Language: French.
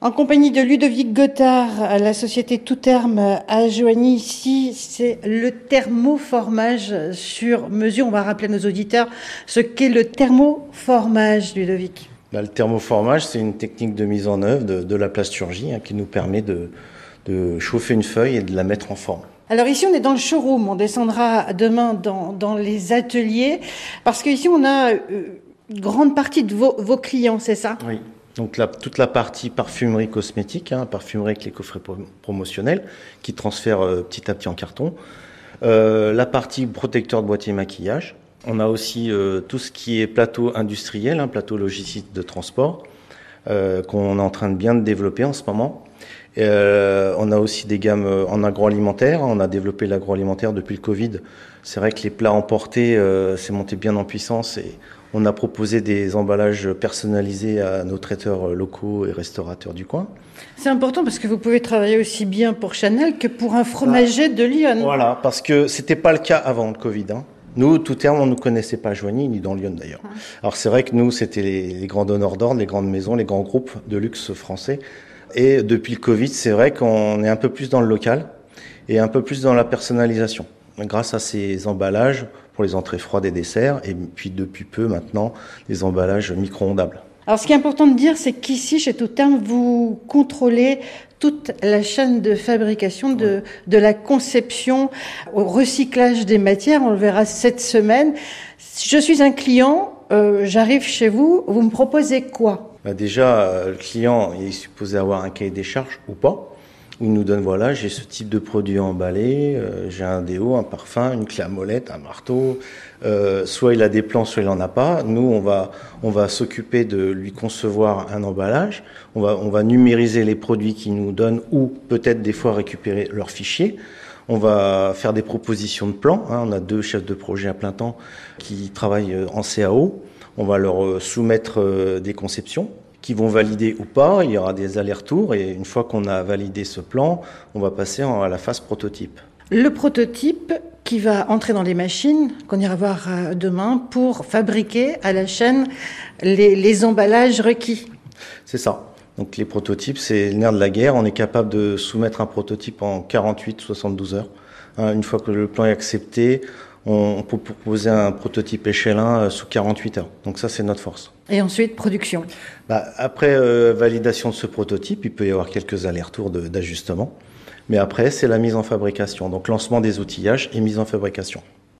En compagnie de Ludovic Gothard, la société Tout Terme a joigni ici, c'est le thermoformage sur mesure. On va rappeler à nos auditeurs ce qu'est le thermoformage, Ludovic. Bah, le thermoformage, c'est une technique de mise en œuvre de, la plasturgie hein, qui nous permet de, chauffer une feuille et de la mettre en forme. Alors ici, on est dans le showroom. On descendra demain dans, les ateliers parce qu'ici, on a euh, une grande partie de vos, vos clients, c'est ça? Oui. Donc toute la partie parfumerie cosmétique, hein, parfumerie avec les coffrets promotionnels, qui transfèrent euh, petit à petit en carton. Euh, la partie protecteur de boîtier maquillage. On a aussi euh, tout ce qui est plateau industriel, hein, plateau logistique de transport, qu'on est en train de bien développer en ce moment. on a aussi des gammes en agroalimentaire. On a développé l'agroalimentaire depuis le Covid. C'est vrai que les plats emportés, c'est monté bien en puissance et on a proposé des emballages personnalisés à nos traiteurs locaux et restaurateurs du coin. C'est important parce que vous pouvez travailler aussi bien pour Chanel que pour un fromager de Lyon. Voilà, parce que c'était pas le cas avant le Covid. Hein. Nous, tout terme, on ne connaissait pas Joigny, ni dans Lyon d'ailleurs. Ah. Alors c'est vrai que nous, c'était les, grands donneurs d'ordre, les grandes maisons, les grands groupes de luxe français. Et depuis le Covid, c'est vrai qu'on est un peu plus dans le local et un peu plus dans la personnalisation. Grâce à ces emballages, pour les entrées froides et desserts, et puis depuis peu maintenant les emballages micro-ondables. Alors ce qui est important de dire, c'est qu'ici, chez Tout Terme, vous contrôlez toute la chaîne de fabrication, de, de la conception au recyclage des matières. On le verra cette semaine. Je suis un client, euh, j'arrive chez vous, vous me proposez quoi? Bah Déjà, euh, le client est supposé avoir un cahier des charges ou pas il nous donne voilà, j'ai ce type de produit emballé, euh, j'ai un déo, un parfum, une clé à molette, un marteau. Euh, soit il a des plans, soit il en a pas. Nous, on va on va s'occuper de lui concevoir un emballage. On va on va numériser les produits qu'il nous donne ou peut-être des fois récupérer leurs fichiers. On va faire des propositions de plans. Hein. On a deux chefs de projet à plein temps qui travaillent euh, en CAO. On va leur soumettre des conceptions qui vont valider ou pas. Il y aura des allers-retours et une fois qu'on a validé ce plan, on va passer à la phase prototype. Le prototype qui va entrer dans les machines qu'on ira voir euh, demain pour fabriquer à la chaîne les, emballages requis. C'est ça. Donc les prototypes, c'est le nerf de la guerre. On est capable de soumettre un prototype en 48-72 heures. Hein, une fois que le plan est accepté, on peut proposer un prototype échelle 1 euh, sous 48 heures. Donc ça, c'est notre force. Et ensuite, production bah, Après euh, validation de ce prototype, il peut y avoir quelques allers-retours d'ajustement. Mais après, c'est la mise en fabrication. Donc lancement des outillages et mise en fabrication.